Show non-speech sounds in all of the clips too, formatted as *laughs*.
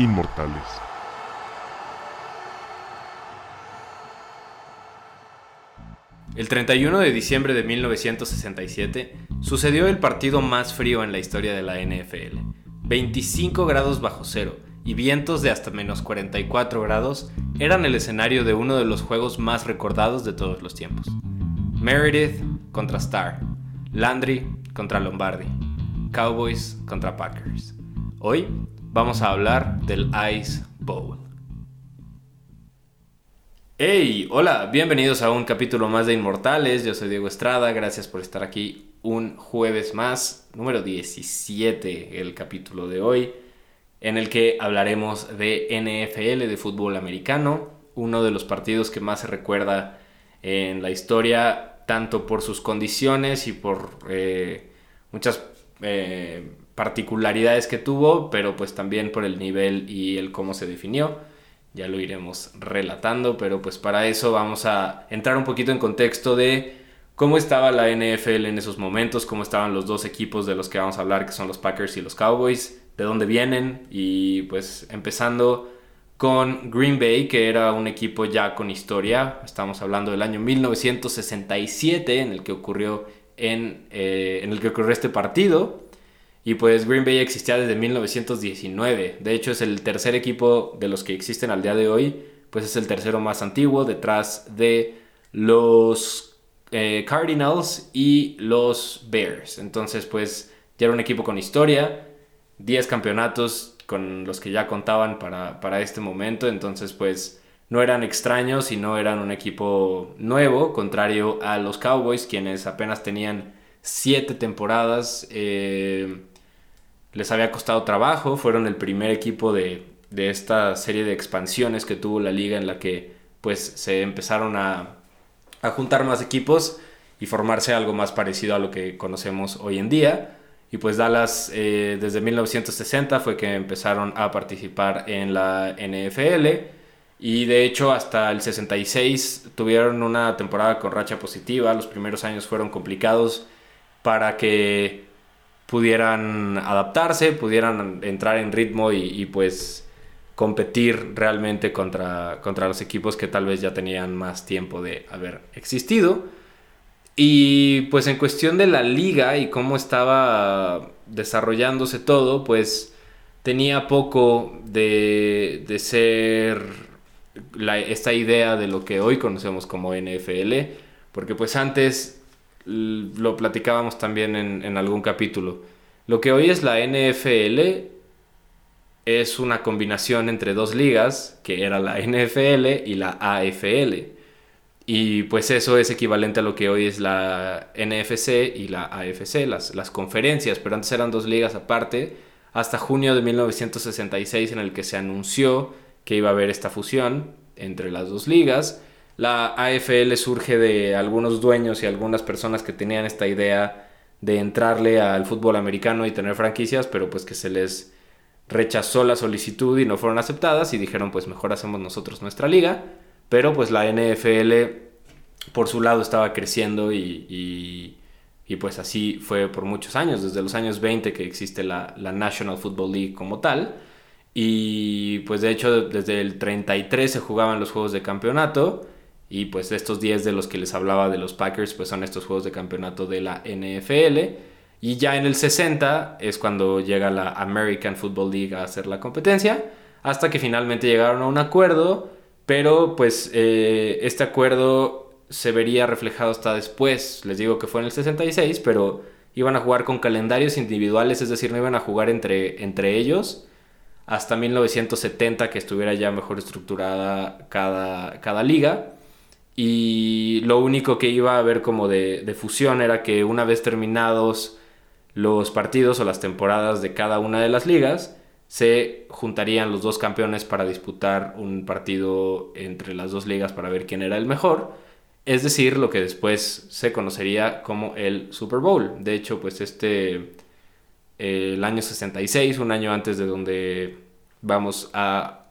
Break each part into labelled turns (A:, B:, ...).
A: inmortales.
B: El 31 de diciembre de 1967 sucedió el partido más frío en la historia de la NFL. 25 grados bajo cero y vientos de hasta menos 44 grados eran el escenario de uno de los juegos más recordados de todos los tiempos. Meredith contra Starr, Landry contra Lombardi, Cowboys contra Packers. Hoy vamos a hablar del Ice Bowl. Hey, hola, bienvenidos a un capítulo más de Inmortales. Yo soy Diego Estrada, gracias por estar aquí un jueves más, número 17, el capítulo de hoy, en el que hablaremos de NFL, de fútbol americano, uno de los partidos que más se recuerda en la historia, tanto por sus condiciones y por eh, muchas eh, particularidades que tuvo, pero pues también por el nivel y el cómo se definió ya lo iremos relatando, pero pues para eso vamos a entrar un poquito en contexto de cómo estaba la NFL en esos momentos, cómo estaban los dos equipos de los que vamos a hablar, que son los Packers y los Cowboys, de dónde vienen y pues empezando con Green Bay, que era un equipo ya con historia, estamos hablando del año 1967 en el que ocurrió en, eh, en el que ocurrió este partido. Y pues Green Bay existía desde 1919. De hecho es el tercer equipo de los que existen al día de hoy. Pues es el tercero más antiguo detrás de los eh, Cardinals y los Bears. Entonces pues ya era un equipo con historia. 10 campeonatos con los que ya contaban para, para este momento. Entonces pues no eran extraños y no eran un equipo nuevo. Contrario a los Cowboys quienes apenas tenían 7 temporadas. Eh, les había costado trabajo, fueron el primer equipo de, esta serie de expansiones que tuvo la liga en la que pues se empezaron a, juntar más equipos y formarse algo más parecido a lo que conocemos hoy en día. Y pues Dallas eh, desde 1960 fue que empezaron a participar en la NFL y de hecho hasta el 66 tuvieron una temporada con racha positiva. Los primeros años fueron complicados para que pudieran adaptarse, pudieran entrar en ritmo y, pues competir realmente contra, contra los equipos que tal vez ya tenían más tiempo de haber existido. Y pues en cuestión de la liga y cómo estaba desarrollándose todo, pues tenía poco de, de ser esta idea de lo que hoy conocemos como NFL, porque pues antes lo platicábamos también en, algún capítulo. Lo que hoy es la NFL es una combinación entre dos ligas, que era la NFL y la AFL. Y pues eso es equivalente a lo que hoy es la NFC y la AFC, las, las conferencias, pero antes eran dos ligas aparte, hasta junio de 1966 en el que se anunció que iba a haber esta fusión entre las dos ligas la AFL surge de algunos dueños y algunas personas que tenían esta idea de entrarle al fútbol americano y tener franquicias, pero pues que se les rechazó la solicitud y no fueron aceptadas y dijeron pues mejor hacemos nosotros nuestra liga, pero pues la NFL por su lado estaba creciendo y, y, pues así fue por muchos años, desde los años 20 que existe la, la National Football League como tal. Y pues de hecho desde el 33 se jugaban los juegos de campeonato y pues estos 10 de los que les hablaba de los Packers, pues son estos juegos de campeonato de la NFL. Y ya en el 60 es cuando llega la American Football League a hacer la competencia, hasta que finalmente llegaron a un acuerdo, pero pues eh, este acuerdo se vería reflejado hasta después, les digo que fue en el 66, pero iban a jugar con calendarios individuales, es decir, no iban a jugar entre, entre ellos hasta 1970 que estuviera ya mejor estructurada cada, cada liga. Y lo único que iba a haber como de, fusión era que una vez terminados los partidos o las temporadas de cada una de las ligas, se juntarían los dos campeones para disputar un partido entre las dos ligas para ver quién era el mejor. Es decir, lo que después se conocería como el Super Bowl. De hecho, pues este, el año 66, un año antes de donde vamos a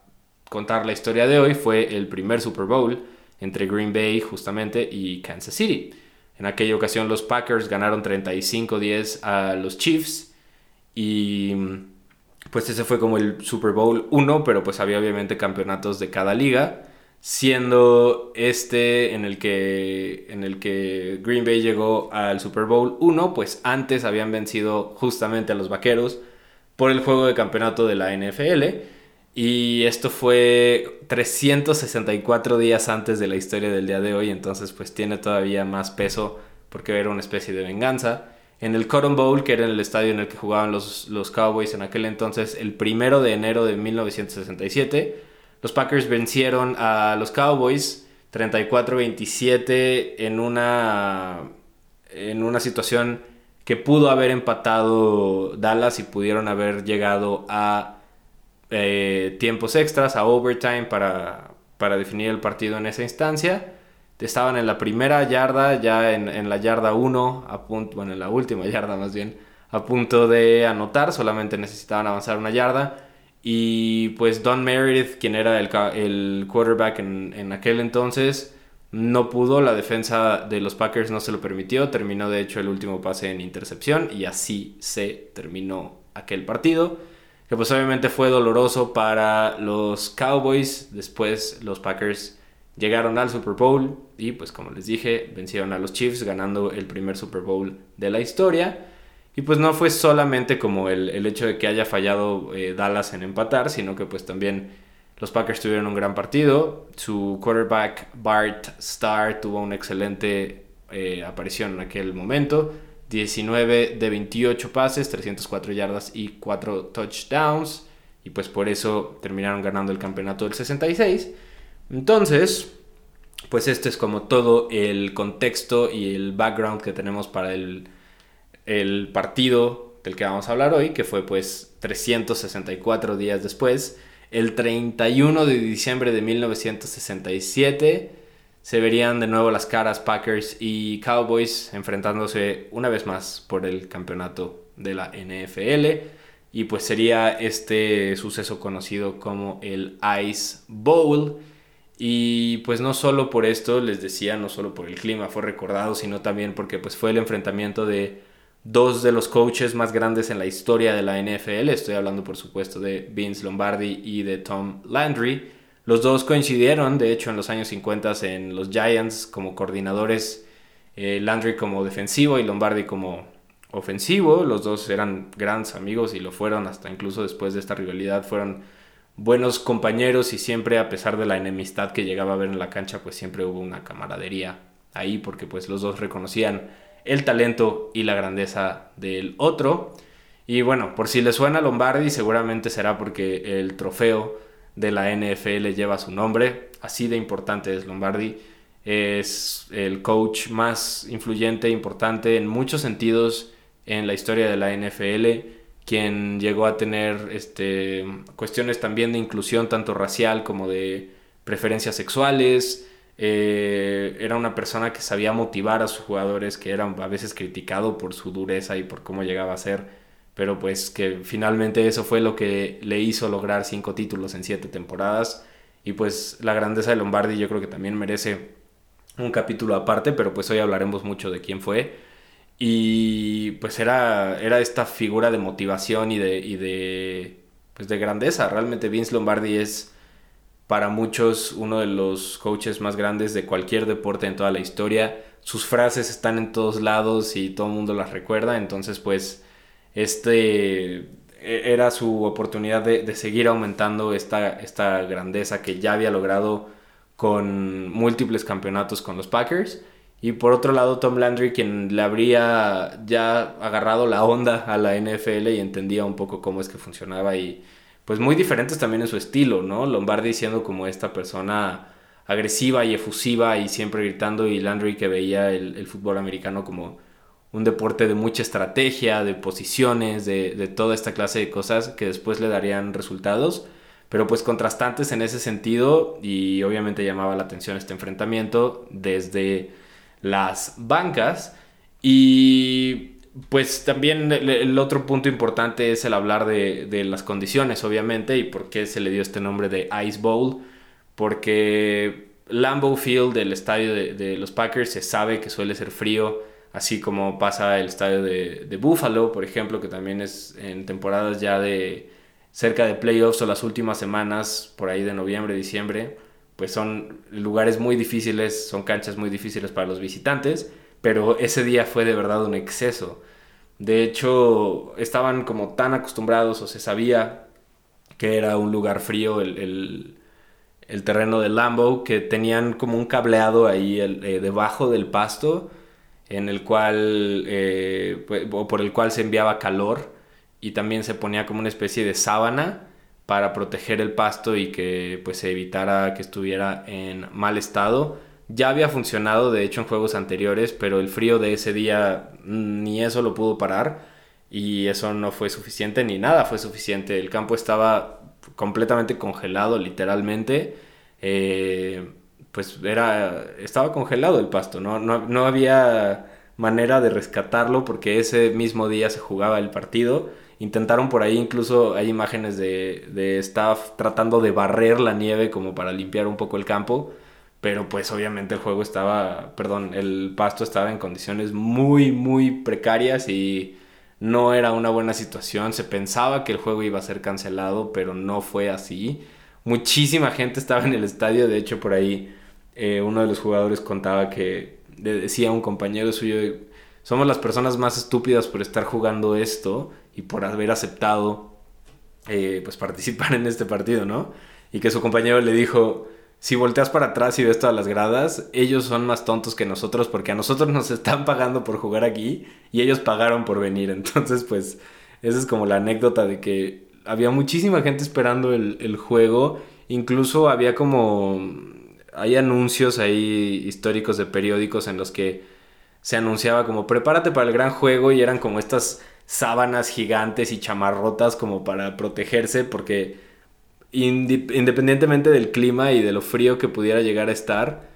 B: contar la historia de hoy, fue el primer Super Bowl entre Green Bay justamente y Kansas City. En aquella ocasión los Packers ganaron 35-10 a los Chiefs y pues ese fue como el Super Bowl 1, pero pues había obviamente campeonatos de cada liga, siendo este en el que, en el que Green Bay llegó al Super Bowl 1, pues antes habían vencido justamente a los Vaqueros por el juego de campeonato de la NFL. Y esto fue 364 días antes de la historia del día de hoy, entonces pues tiene todavía más peso porque era una especie de venganza en el Cotton Bowl, que era el estadio en el que jugaban los, los Cowboys en aquel entonces, el primero de enero de 1967. Los Packers vencieron a los Cowboys 34-27 en una, en una situación que pudo haber empatado Dallas y pudieron haber llegado a eh, tiempos extras, a overtime para, para definir el partido en esa instancia estaban en la primera yarda, ya en, la yarda 1, a punto, bueno, en la última *laughs* yarda más bien, a punto de anotar, solamente necesitaban avanzar una yarda. Y pues Don Meredith, quien era el, el quarterback en, en, aquel entonces, no pudo, la defensa de los Packers no se lo permitió, terminó de hecho el último pase en intercepción y así se terminó aquel partido, que pues obviamente fue doloroso para los Cowboys, después los Packers Llegaron al Super Bowl y pues como les dije, vencieron a los Chiefs ganando el primer Super Bowl de la historia. Y pues no fue solamente como el, hecho de que haya fallado eh, Dallas en empatar, sino que pues también los Packers tuvieron un gran partido. Su quarterback Bart Starr tuvo una excelente eh, aparición en aquel momento. 19 de 28 pases, 304 yardas y 4 touchdowns. Y pues por eso terminaron ganando el campeonato del 66. Entonces, pues este es como todo el contexto y el background que tenemos para el, partido del que vamos a hablar hoy, que fue pues 364 días después, el 31 de diciembre de 1967 se verían de nuevo las caras Packers y Cowboys enfrentándose una vez más por el campeonato de la NFL. Y pues sería este suceso conocido como el Ice Bowl y pues no solo por esto, les decía, no solo por el clima fue recordado, sino también porque pues fue el enfrentamiento de dos de los coaches más grandes en la historia de la NFL. Estoy hablando por supuesto de Vince Lombardi y de Tom Landry. Los dos coincidieron, de hecho, en los años 50 en los Giants como coordinadores, eh, Landry como defensivo y Lombardi como ofensivo. Los dos eran grandes amigos y lo fueron hasta incluso después de esta rivalidad, fueron buenos compañeros y siempre a pesar de la enemistad que llegaba a haber en la cancha, pues siempre hubo una camaradería ahí porque pues los dos reconocían el talento y la grandeza del otro. Y bueno, por si le suena Lombardi, seguramente será porque el trofeo de la NFL lleva su nombre. Así de importante es Lombardi. Es el coach más influyente importante en muchos sentidos en la historia de la NFL quien llegó a tener este, cuestiones también de inclusión tanto racial como de preferencias sexuales. Eh, era una persona que sabía motivar a sus jugadores, que era a veces criticado por su dureza y por cómo llegaba a ser, pero pues que finalmente eso fue lo que le hizo lograr cinco títulos en siete temporadas. Y pues la grandeza de Lombardi yo creo que también merece un capítulo aparte, pero pues hoy hablaremos mucho de quién fue. Y pues era, era esta figura de motivación y de, y de, pues de grandeza. Realmente Vince Lombardi es para muchos uno de los coaches más grandes de cualquier deporte en toda la historia. Sus frases están en todos lados y todo el mundo las recuerda. Entonces pues este e, era su oportunidad de, de seguir aumentando esta, esta grandeza que ya había logrado con múltiples campeonatos con los Packers y por otro lado, Tom Landry, quien le habría ya agarrado la onda a la NFL y entendía un poco cómo es que funcionaba y pues muy diferentes también en su estilo, ¿no? Lombardi siendo como esta persona agresiva y efusiva y siempre gritando y Landry que veía el, fútbol americano como un deporte de mucha estrategia, de posiciones, de, toda esta clase de cosas que después le darían resultados pero pues contrastantes en ese sentido y obviamente llamaba la atención este enfrentamiento desde las bancas. Y pues también el otro punto importante es el hablar de, las condiciones, obviamente, y por qué se le dio este nombre de Ice Bowl. Porque Lambeau Field, el estadio de, los Packers, se sabe que suele ser frío, así como pasa el estadio de, Buffalo, por ejemplo, que también es en temporadas ya de cerca de playoffs o las últimas semanas, por ahí de noviembre, diciembre, pues son lugares muy difíciles, son canchas muy difíciles para los visitantes, pero ese día fue de verdad un exceso. De hecho, estaban como tan acostumbrados o se sabía que era un lugar frío el, terreno del Lambo, que tenían como un cableado ahí eh, debajo del pasto, en el cual, eh, pues, o por el cual se enviaba calor y también se ponía como una especie de sábana para proteger el pasto y que pues se evitara que estuviera en mal estado. Ya había funcionado de hecho en juegos anteriores, pero el frío de ese día ni eso lo pudo parar y eso no fue suficiente ni nada fue suficiente. El campo estaba completamente congelado, literalmente. Eh, pues era, estaba congelado el pasto, ¿no? ¿no? había manera de rescatarlo porque ese mismo día se jugaba el partido. Intentaron por ahí, incluso hay imágenes de, de staff tratando de barrer la nieve como para limpiar un poco el campo pero pues obviamente el juego estaba, perdón, el pasto estaba en condiciones muy, muy precarias y no era una buena situación. Se pensaba que el juego iba a ser cancelado, pero no fue así. Muchísima gente estaba en el estadio, de hecho por ahí eh, uno de los jugadores contaba que decía a un compañero suyo, somos las personas más estúpidas por estar jugando esto y por haber aceptado eh, pues participar en este partido, ¿no? Y que su compañero le dijo, si volteas para atrás y ves todas las gradas, ellos son más tontos que nosotros porque a nosotros nos están pagando por jugar aquí y ellos pagaron por venir. *laughs* Entonces, pues, esa es como la anécdota de que había muchísima gente esperando el, juego. Incluso había como... Hay anuncios ahí históricos de periódicos en los que se anunciaba como prepárate para el gran juego y eran como estas sábanas gigantes y chamarrotas como para protegerse porque independientemente del clima y de lo frío que pudiera llegar a estar,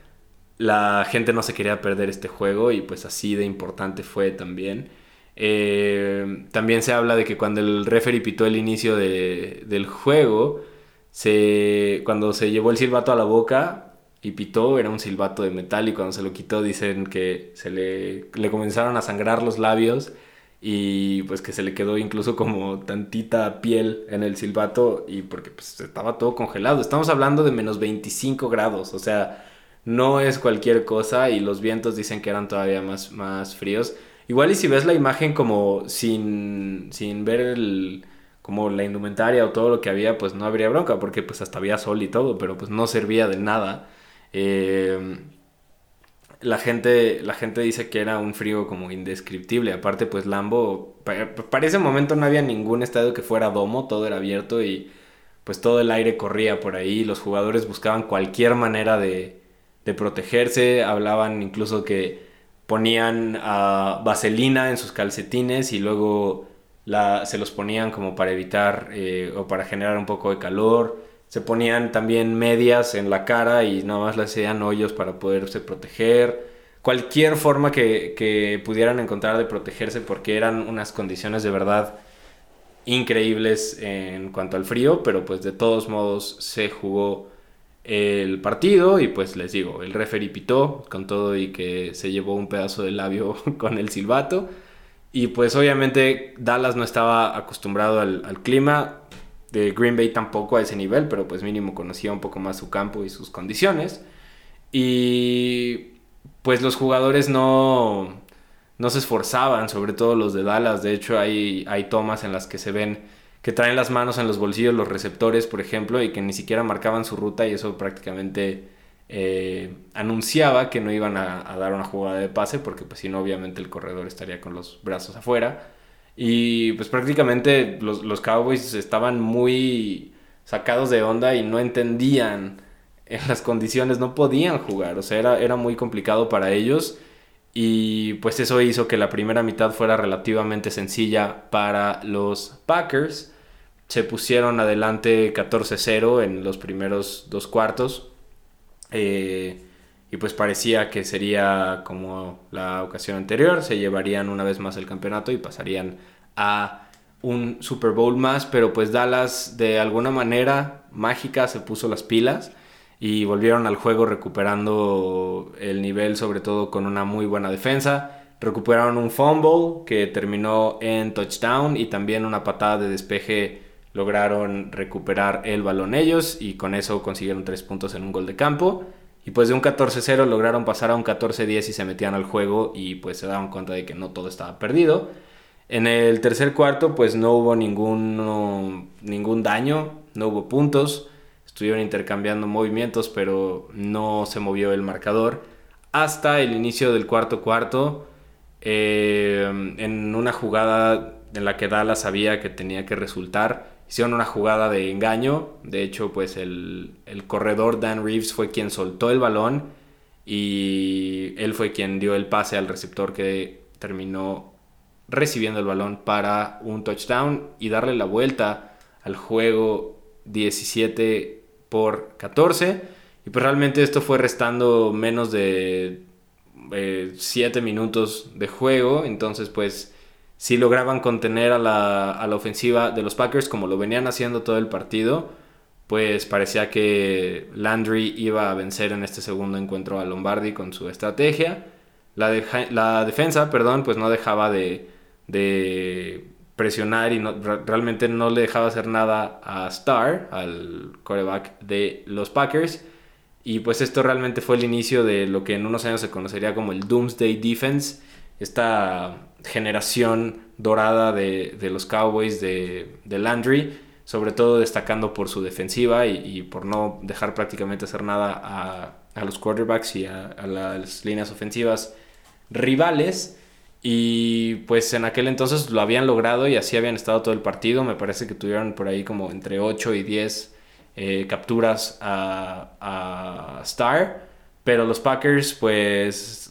B: la gente no se quería perder este juego y pues así de importante fue también. Eh, también se habla de que cuando el referee pitó el inicio del juego, se, cuando se llevó el silbato a la boca y pitó, era un silbato de metal y cuando se lo quitó dicen que se le, le comenzaron a sangrar los labios y pues que se le quedó incluso como tantita piel en el silbato y porque pues estaba todo congelado. Estamos hablando de menos 25 grados, o sea, no es cualquier cosa y los vientos dicen que eran todavía más, más fríos. Igual y si ves la imagen como sin, sin ver el, como la indumentaria o todo lo que había, pues no habría bronca porque pues hasta había sol y todo, pero pues no servía de nada. Eh, la gente, la gente dice que era un frío como indescriptible. Aparte, pues Lambo, para, ese momento no había ningún estadio que fuera domo, todo era abierto y pues todo el aire corría por ahí. Los jugadores buscaban cualquier manera de, de protegerse. Hablaban incluso que ponían uh, vaselina en sus calcetines y luego la, se los ponían como para evitar eh, o para generar un poco de calor se ponían también medias en la cara y nada más le hacían hoyos para poderse proteger. Cualquier forma que, pudieran encontrar de protegerse porque eran unas condiciones de verdad increíbles en cuanto al frío, pero pues de todos modos se jugó el partido y pues les digo, el referee pitó con todo y que se llevó un pedazo de labio *laughs* con el silbato y pues obviamente Dallas no estaba acostumbrado al, al clima, de Green Bay tampoco a ese nivel, pero pues mínimo conocía un poco más su campo y sus condiciones. Y pues los jugadores no, no se esforzaban, sobre todo los de Dallas. De hecho, hay, hay tomas en las que se ven que traen las manos en los bolsillos los receptores, por ejemplo, y que ni siquiera marcaban su ruta y eso prácticamente eh, anunciaba que no iban a, a, dar una jugada de pase porque pues si no obviamente el corredor estaría con los brazos afuera. Y pues prácticamente los, los Cowboys estaban muy sacados de onda y no entendían en las condiciones, no podían jugar, o sea, era, era muy complicado para ellos. Y pues eso hizo que la primera mitad fuera relativamente sencilla para los Packers. Se pusieron adelante 14-0 en los primeros dos cuartos. Eh, y pues parecía que sería como la ocasión anterior, se llevarían una vez más el campeonato y pasarían a un Super Bowl más, pero pues Dallas de alguna manera mágica se puso las pilas y volvieron al juego recuperando el nivel, sobre todo con una muy buena defensa. Recuperaron un fumble que terminó en touchdown y también una patada de despeje lograron recuperar el balón ellos y con eso consiguieron tres puntos en un gol de campo. Y pues de un 14-0 lograron pasar a un 14-10 y se metían al juego y pues se daban cuenta de que no todo estaba perdido. En el tercer cuarto pues no hubo ningún, ningún daño, no hubo puntos. Estuvieron intercambiando movimientos pero no se movió el marcador. Hasta el inicio del cuarto cuarto, eh, en una jugada en la que Dallas sabía que tenía que resultar, hicieron una jugada de engaño. De hecho, pues el, corredor Dan Reeves fue quien soltó el balón y él fue quien dio el pase al receptor que terminó recibiendo el balón para un touchdown y darle la vuelta al juego 17 por 14. Y pues realmente esto fue restando menos de 7 eh, minutos de juego. Entonces pues si lograban contener a la, ofensiva de los Packers como lo venían haciendo todo el partido, pues parecía que Landry iba a vencer en este segundo encuentro a Lombardi con su estrategia. La, la defensa, perdón, pues no dejaba de, presionar y realmente no le dejaba hacer nada a Starr, al coreback de los Packers. Y pues esto realmente fue el inicio de lo que en unos años se conocería como el Doomsday Defense, esta generación dorada de, los Cowboys de, Landry, sobre todo destacando por su defensiva y, por no dejar prácticamente hacer nada a, los quarterbacks y a, las líneas ofensivas rivales. Y pues en aquel entonces lo habían logrado y así habían estado todo el partido. Me parece que tuvieron por ahí como entre 8 y 10 eh, capturas a, a Star. Pero los Packers pues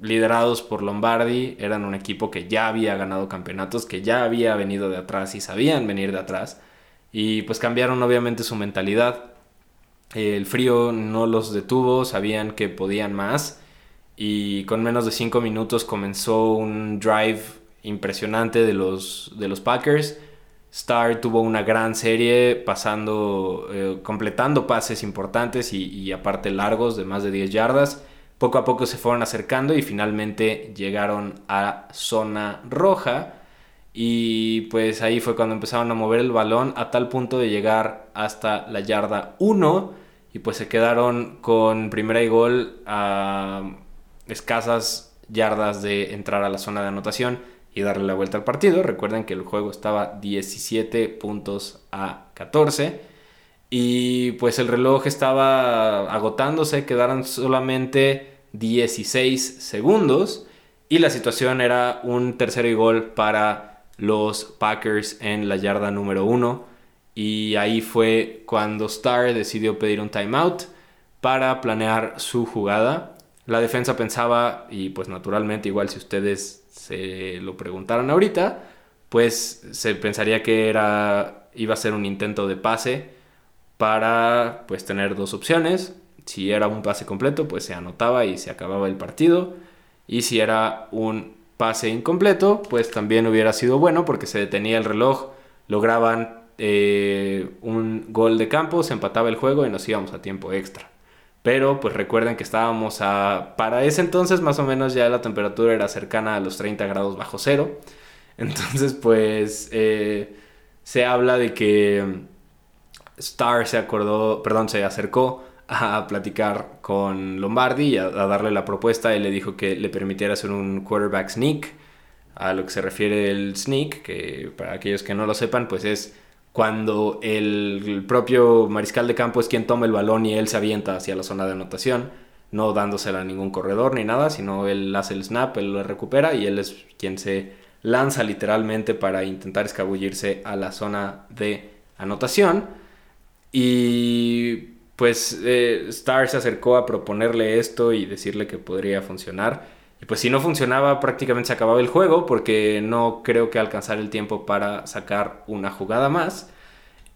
B: liderados por Lombardi, eran un equipo que ya había ganado campeonatos, que ya había venido de atrás y sabían venir de atrás. Y pues cambiaron obviamente su mentalidad. El frío no los detuvo, sabían que podían más. Y con menos de 5 minutos comenzó un drive impresionante de los, de los Packers. Star tuvo una gran serie, pasando, eh, completando pases importantes y, aparte largos de más de 10 yardas poco a poco se fueron acercando y finalmente llegaron a zona roja. Y pues ahí fue cuando empezaron a mover el balón a tal punto de llegar hasta la yarda 1. Y pues se quedaron con primera y gol a escasas yardas de entrar a la zona de anotación y darle la vuelta al partido. Recuerden que el juego estaba 17 puntos a 14. Y pues el reloj estaba agotándose, quedaron solamente 16 segundos y la situación era un tercero y gol para los Packers en la yarda número 1 y ahí fue cuando Starr decidió pedir un timeout para planear su jugada. La defensa pensaba, y pues naturalmente igual si ustedes se lo preguntaran ahorita, pues se pensaría que era, iba a ser un intento de pase para pues tener dos opciones, si era un pase completo, pues se anotaba y se acababa el partido. Y si era un pase incompleto, pues también hubiera sido bueno porque se detenía el reloj, lograban eh, un gol de campo, se empataba el juego y nos íbamos a tiempo extra. Pero pues recuerden que estábamos a... Para ese entonces más o menos ya la temperatura era cercana a los 30 grados bajo cero. *laughs* Entonces pues eh, se habla de que Star se acordó, perdón, se acercó a platicar con Lombardi y a, darle la propuesta. Él le dijo que le permitiera hacer un quarterback sneak. A lo que se refiere el sneak, que para aquellos que no lo sepan, pues es cuando el, propio mariscal de campo es quien toma el balón y él se avienta hacia la zona de anotación, no dándosela a ningún corredor ni nada, sino él hace el snap, él lo recupera y él es quien se lanza literalmente para intentar escabullirse a la zona de anotación. Y pues eh, Star se acercó a proponerle esto y decirle que podría funcionar. Y pues si no funcionaba prácticamente se acababa el juego porque no creo que alcanzara el tiempo para sacar una jugada más.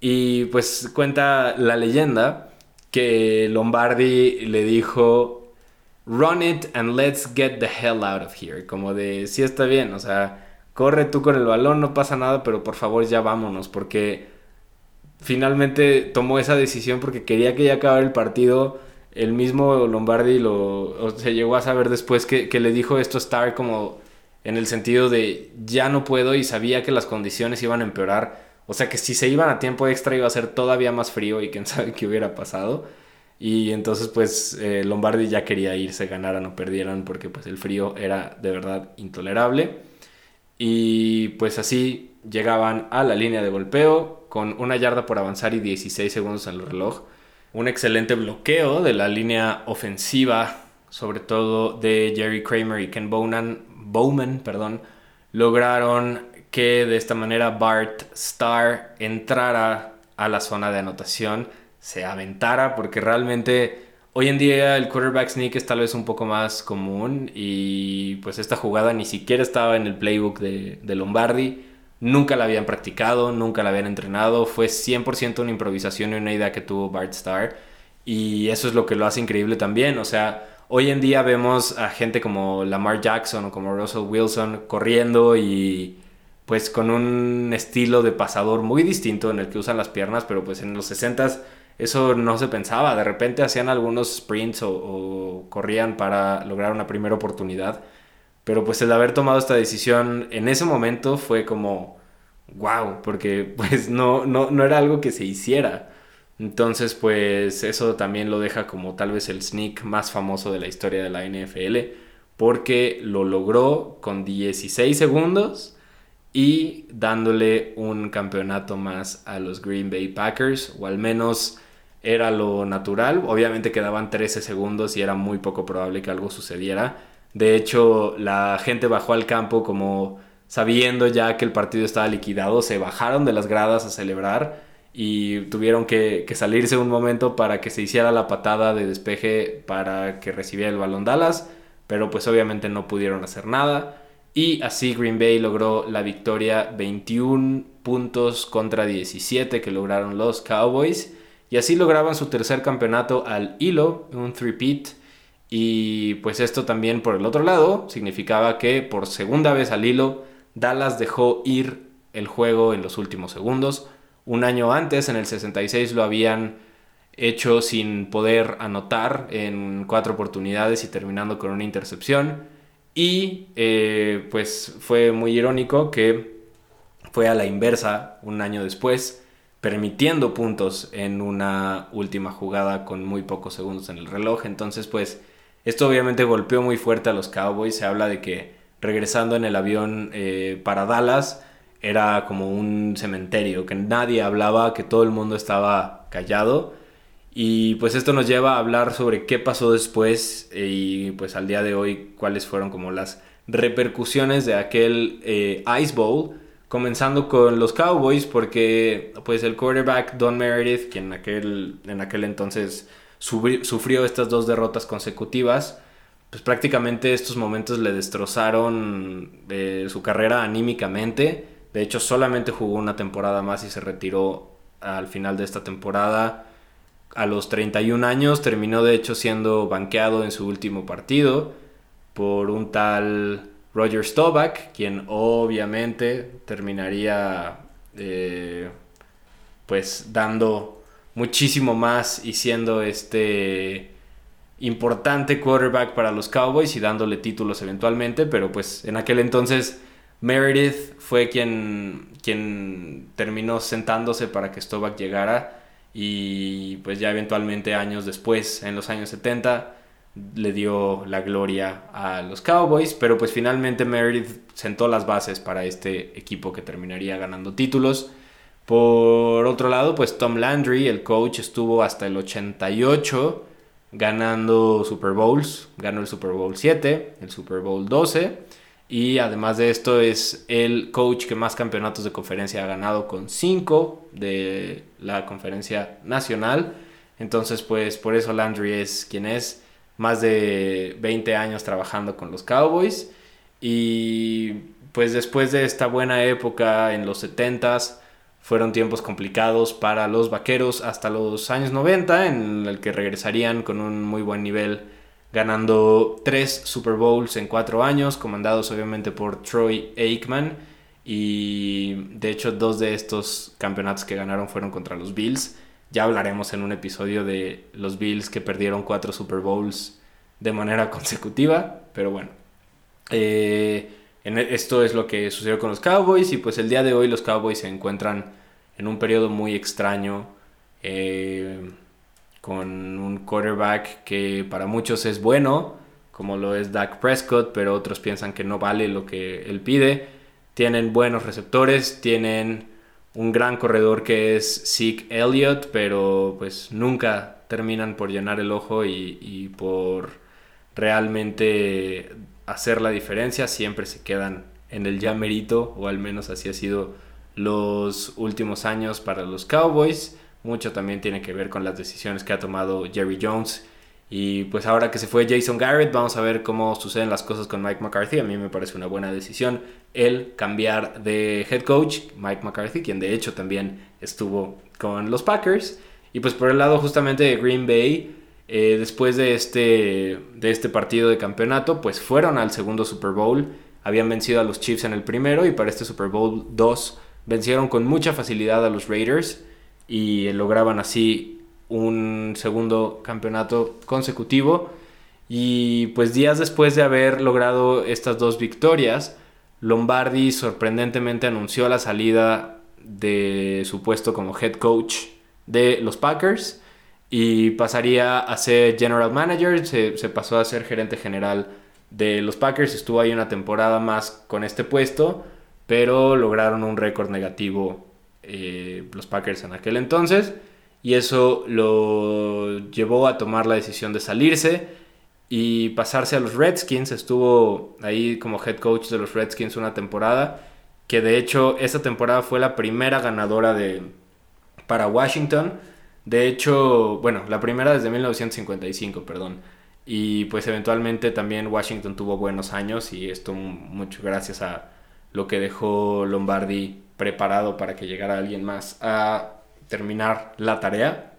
B: Y pues cuenta la leyenda que Lombardi le dijo, run it and let's get the hell out of here. Como de, sí está bien, o sea, corre tú con el balón, no pasa nada, pero por favor ya vámonos porque finalmente tomó esa decisión porque quería que ya acabara el partido. El mismo Lombardi lo, se llegó a saber después que, le dijo esto a como en el sentido de ya no puedo y sabía que las condiciones iban a empeorar. O sea que si se iban a tiempo extra iba a ser todavía más frío y quién *laughs* sabe qué hubiera pasado. Y entonces pues eh, Lombardi ya quería irse, ganaran o perdieran, porque pues el frío era de verdad intolerable. Y pues así llegaban a la línea de golpeo con una yarda por avanzar y 16 segundos en el reloj. Un excelente bloqueo de la línea ofensiva, sobre todo de Jerry Kramer y Ken Bowman, Bowman perdón, lograron que de esta manera Bart Starr entrara a la zona de anotación, se aventara, porque realmente hoy en día el quarterback sneak es tal vez un poco más común y pues esta jugada ni siquiera estaba en el playbook de, de Lombardi, nunca la habían practicado, nunca la habían entrenado, fue 100% una improvisación y una idea que tuvo Bart Starr y eso es lo que lo hace increíble también, o sea, hoy en día vemos a gente como Lamar Jackson o como Russell Wilson corriendo y pues con un estilo de pasador muy distinto en el que usan las piernas, pero pues en los 60 eso no se pensaba. De repente hacían algunos sprints o, corrían para lograr una primera oportunidad. Pero pues el haber tomado esta decisión en ese momento fue como wow, porque *laughs* pues no, no, no era algo que se hiciera. Entonces pues eso también lo deja como tal vez el sneak más famoso de la historia de la NFL, porque lo logró con 16 segundos y dándole un campeonato más a los Green Bay Packers, o al menos era lo natural. Obviamente quedaban 13 segundos y era muy poco probable que algo sucediera. De hecho, la gente bajó al campo como sabiendo ya que el partido estaba liquidado, se bajaron de las gradas a celebrar y tuvieron que, salirse un momento para que se hiciera la patada de despeje para que recibiera el balón Dallas, pero pues obviamente no pudieron hacer nada. Y así Green Bay logró la victoria 21 puntos contra 17 que lograron los Cowboys. Y así lograban su tercer campeonato al hilo, un three-peat. Y pues esto también por el otro lado significaba que por segunda vez al hilo Dallas dejó ir el juego en los últimos segundos. Un año antes, en el 66, lo habían hecho sin poder anotar en cuatro oportunidades y terminando con una intercepción. Y eh, pues fue muy irónico que fue a la inversa un año después, permitiendo puntos en una última jugada con muy pocos segundos en el reloj. Entonces pues esto obviamente golpeó muy fuerte a los Cowboys. Se habla de que regresando en el avión eh, para Dallas era como un cementerio, que nadie hablaba, que todo el mundo estaba callado y pues esto nos lleva a hablar sobre qué pasó después eh, y pues al día de hoy cuáles fueron como las repercusiones de aquel eh, Ice Bowl, comenzando con los Cowboys porque pues el quarterback Don Meredith, quien en aquel, en aquel entonces sufrió estas dos derrotas consecutivas, pues prácticamente estos momentos le destrozaron eh, su carrera anímicamente. De hecho, solamente jugó una temporada más y se retiró al final de esta temporada a los 31 años terminó de hecho siendo banqueado en su último partido por un tal Roger Staubach, quien obviamente terminaría eh, pues dando muchísimo más y siendo este importante quarterback para los Cowboys y dándole títulos eventualmente, pero pues en aquel entonces Meredith fue quien, quien terminó sentándose para que Staubach llegara y pues ya eventualmente años después, en los años 70, le dio la gloria a los Cowboys, pero pues finalmente Meredith sentó las bases para este equipo que terminaría ganando títulos. Por otro lado, pues Tom Landry, el coach, estuvo hasta el 88 ganando Super Bowls, ganó el Super Bowl 7, el Super Bowl 12 y además de esto es el coach que más campeonatos de conferencia ha ganado con 5 de la conferencia nacional. Entonces pues por eso Landry es quien es. Más de 20 años trabajando con los Cowboys. Y pues después de esta buena época en los 70s fueron tiempos complicados para los vaqueros hasta los años 90 en el que regresarían con un muy buen nivel ganando tres Super Bowls en cuatro años, comandados obviamente por Troy Aikman. Y de hecho dos de estos campeonatos que ganaron fueron contra los Bills. Ya hablaremos en un episodio de los Bills que perdieron cuatro Super Bowls de manera *laughs* consecutiva. Pero bueno, eh, esto es lo que sucedió con los Cowboys. Y pues el día de hoy los Cowboys se encuentran en un periodo muy extraño, eh, con un quarterback que para muchos es bueno, como lo es Dak Prescott, pero otros piensan que no vale lo que él pide. Tienen buenos receptores, tienen un gran corredor que es Zeke Elliott, pero pues nunca terminan por llenar el ojo y, y por realmente hacer la diferencia, siempre se quedan en el ya merito, o al menos así ha sido los últimos años para los Cowboys. Mucho también tiene que ver con las decisiones que ha tomado Jerry Jones. Y pues ahora que se fue Jason Garrett, vamos a ver cómo suceden las cosas con Mike McCarthy. A mí me parece una buena decisión el cambiar de head coach, Mike McCarthy, quien de hecho también estuvo con los Packers. Y pues por el lado justamente de Green Bay, eh, después de este, de este partido de campeonato, pues fueron al segundo Super Bowl. Habían vencido a los Chiefs en el primero y para este Super Bowl 2 vencieron con mucha facilidad a los Raiders y lograban así un segundo campeonato consecutivo. Y pues días después de haber logrado estas dos victorias, Lombardi sorprendentemente anunció la salida de su puesto como head coach de los Packers y pasaría a ser general manager, se, pasó a ser gerente general de los Packers, estuvo ahí una temporada más con este puesto, pero lograron un récord negativo eh, los Packers en aquel entonces y eso lo llevó a tomar la decisión de salirse y pasarse a los Redskins, estuvo ahí como head coach de los Redskins una temporada, que de hecho esa temporada fue la primera ganadora de, para Washington, de hecho, bueno, la primera desde 1955, perdón. Y pues eventualmente también Washington tuvo buenos años y esto mucho gracias a lo que dejó Lombardi preparado para que llegara alguien más a terminar la tarea.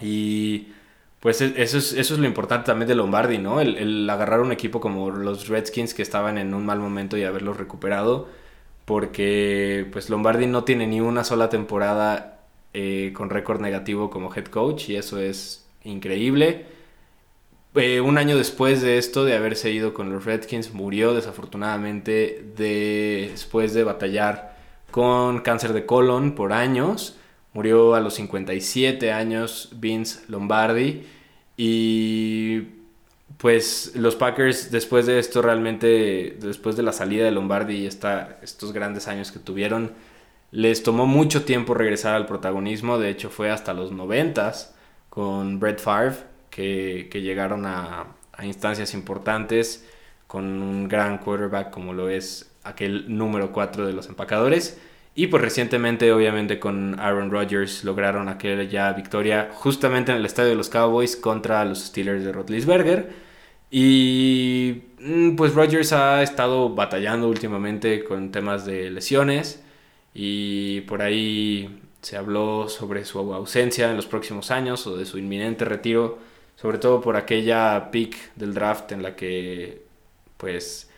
B: Y pues e, eso es, eso es lo importante también de Lombardi, ¿no? El, agarrar un equipo como los Redskins que estaban en un mal momento y haberlos recuperado. Porque pues Lombardi no tiene ni una sola temporada eh, con récord negativo como head coach y eso es increíble. Eh, un año después de esto, de haberse ido con los Redskins, murió desafortunadamente después de batallar con cáncer de colon por años. Murió a los 57 años Vince Lombardi y pues los Packers después de esto realmente, después de la salida de Lombardi y estos grandes años que tuvieron, les tomó mucho tiempo regresar al protagonismo, de hecho fue hasta los noventas con Brett Favre que, llegaron a, instancias importantes con un gran quarterback como lo es aquel número 4 de los empacadores. Y pues recientemente obviamente con Aaron Rodgers lograron aquella victoria justamente en el estadio de los Cowboys contra los Steelers de Rotlisberger. Y mm, pues Rodgers ha estado batallando últimamente con temas de lesiones y por ahí se habló sobre su ausencia en los próximos años o de su inminente retiro, sobre todo por aquella pick del draft en la que pues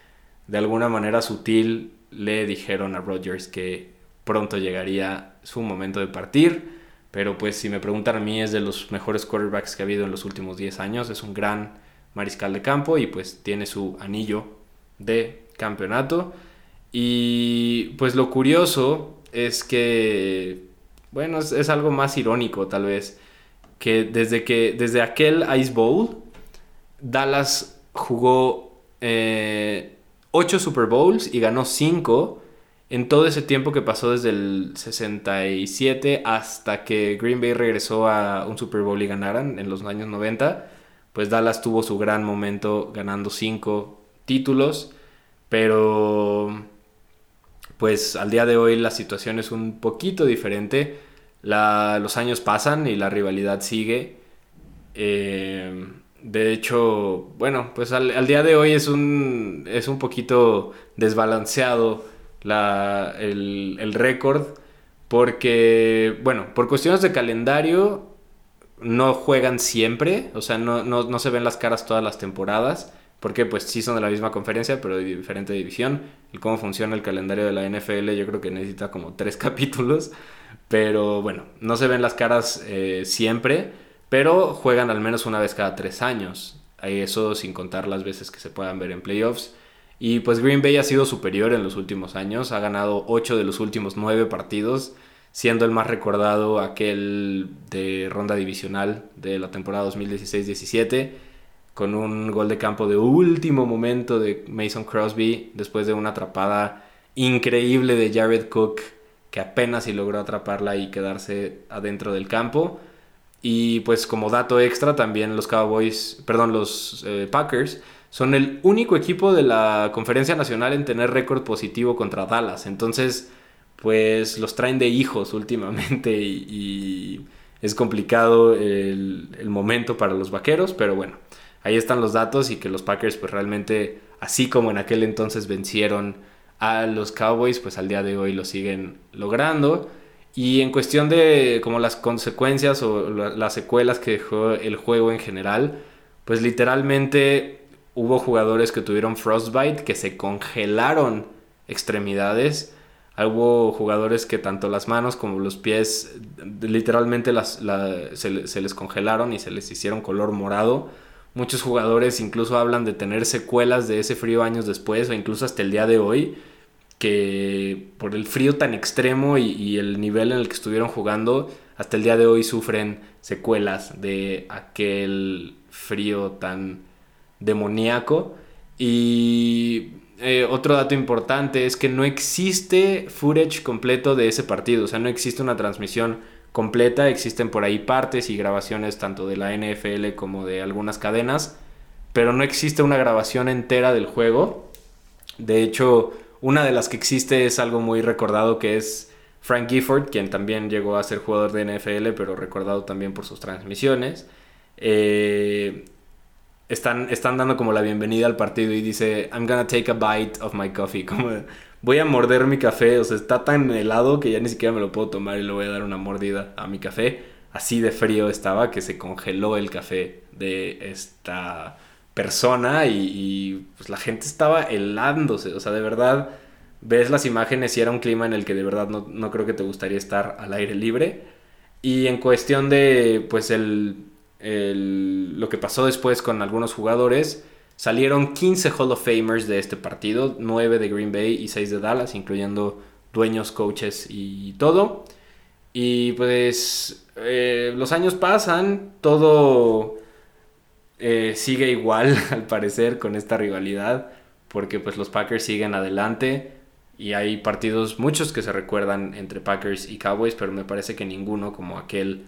B: de alguna manera sutil le dijeron a Rodgers que pronto llegaría su momento de partir, pero pues si me preguntan a mí es de los mejores quarterbacks que ha habido en los últimos 10 años, es un gran mariscal de campo y pues tiene su anillo de campeonato. Y pues lo curioso es que, bueno, es, algo más irónico tal vez, que desde, que desde aquel Ice Bowl, Dallas jugó eh, 8 Super Bowls y ganó 5 en todo ese tiempo que pasó desde el 67 hasta que Green Bay regresó a un Super Bowl y ganaran en los años 90, pues Dallas tuvo su gran momento ganando 5 títulos, pero pues al día de hoy la situación es un poquito diferente. los años pasan y la rivalidad sigue. Eh, de hecho, bueno, pues al, día de hoy es un, es un poquito desbalanceado el, el récord porque, bueno, por cuestiones de calendario no juegan siempre, o sea, no, no se ven las caras todas las temporadas porque pues sí son de la misma conferencia, pero de diferente división. Y cómo funciona el calendario de la NFL, yo creo que necesita como tres *laughs* capítulos. Pero bueno, no se ven las caras eh, siempre, pero juegan al menos una vez cada tres años. Eso sin contar las veces que se puedan ver en playoffs. Y pues Green Bay ha sido superior en los últimos años, ha ganado 8 de los últimos 9 partidos. siendo el más recordado aquel de ronda divisional de la temporada 2016-17, con un gol de campo de último momento de Mason Crosby después de una atrapada increíble de Jared Cook, que apenas si logró atraparla y quedarse adentro del campo. Y pues como dato extra, también los Cowboys, perdón, los eh, Packers son el único equipo de la conferencia nacional en tener récord positivo contra Dallas. Entonces, pues los traen de hijos últimamente y, es complicado el, el, momento para los vaqueros, pero bueno, ahí están los datos y que los Packers pues realmente, así como en aquel entonces vencieron a los Cowboys, pues al día de hoy lo siguen logrando. Y en cuestión de como las consecuencias o las secuelas que dejó el juego en general, pues literalmente hubo jugadores que tuvieron frostbite, que se congelaron extremidades. Hubo jugadores que tanto las manos como los pies literalmente las, se, se, les congelaron y se les hicieron color morado. Muchos jugadores incluso hablan de tener secuelas de ese frío años después o incluso hasta el día de hoy que por el frío tan extremo y, el nivel en el que estuvieron jugando, hasta el día de hoy sufren secuelas de aquel frío tan demoníaco. Y eh, otro dato importante es que no existe footage completo de ese partido, o sea, no existe una transmisión completa, existen por ahí partes y grabaciones tanto de la NFL como de algunas cadenas, pero no existe una grabación entera del juego. De hecho, una de las que existe es algo muy recordado que es Frank Gifford, quien también llegó a ser jugador de NFL, pero recordado también por sus transmisiones. Eh, están, están dando como la bienvenida al partido y dice, I'm gonna take a bite of my coffee. *laughs* Como voy a morder mi café, o sea, está tan helado que ya ni siquiera me lo puedo tomar y le voy a dar una mordida a mi café. Así de frío estaba que se congeló el café de esta persona y, pues la gente estaba helándose, o sea, de verdad ves las imágenes y era un clima en el que de verdad no, creo que te gustaría estar al aire libre. Y en cuestión de pues el, lo que pasó después con algunos jugadores, salieron 15 Hall of Famers de este partido, 9 de Green Bay y 6 de Dallas, incluyendo dueños, coaches y todo. Y pues eh, los años pasan, todo eh, sigue igual *laughs* al parecer con esta rivalidad porque pues los Packers siguen adelante y hay partidos muchos que se recuerdan entre Packers y Cowboys pero me parece que ninguno como aquel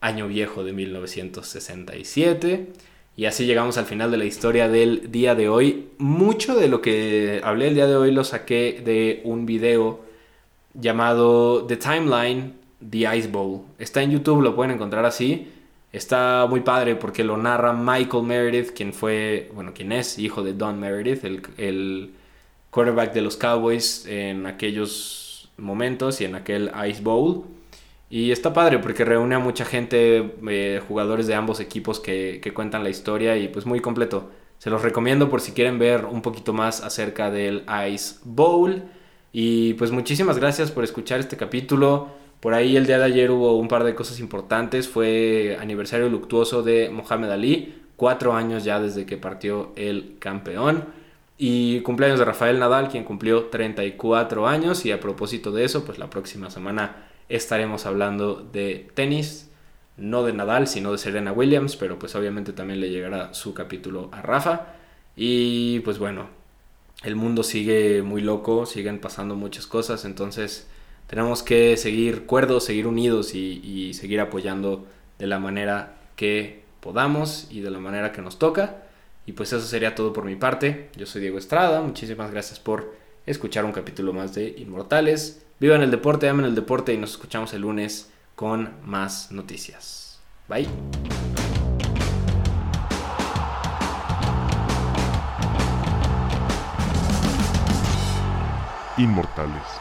B: año viejo de 1967 y así llegamos al final de la historia del día de hoy. Mucho de lo que hablé el día de hoy lo saqué de un video llamado The Timeline The Ice Bowl. Está en YouTube lo pueden encontrar así. Está muy padre porque lo narra Michael Meredith, quien fue, bueno, quien es hijo de Don Meredith, el, quarterback de los Cowboys en aquellos momentos y en aquel Ice Bowl. Y está padre porque reúne a mucha gente, eh, jugadores de ambos equipos que, que, cuentan la historia y pues muy completo. Se los recomiendo por si quieren ver un poquito más acerca del Ice Bowl. Y pues muchísimas gracias por escuchar este capítulo. Por ahí el día de ayer hubo un par de cosas importantes. Fue aniversario luctuoso de Mohamed Ali, cuatro años ya desde que partió el campeón. Y cumpleaños de Rafael Nadal, quien cumplió 34 años. Y a propósito de eso, pues la próxima semana estaremos hablando de tenis. No de Nadal, sino de Serena Williams. Pero pues obviamente también le llegará su capítulo a Rafa. Y pues bueno, el mundo sigue muy loco, siguen pasando muchas cosas. Entonces tenemos que seguir cuerdos, seguir unidos y, seguir apoyando de la manera que podamos y de la manera que nos toca. Y pues eso sería todo por mi parte. Yo soy Diego Estrada. Muchísimas gracias por escuchar un capítulo más de Inmortales. Vivan el deporte, amen el deporte y nos escuchamos el lunes con más noticias. Bye.
A: Inmortales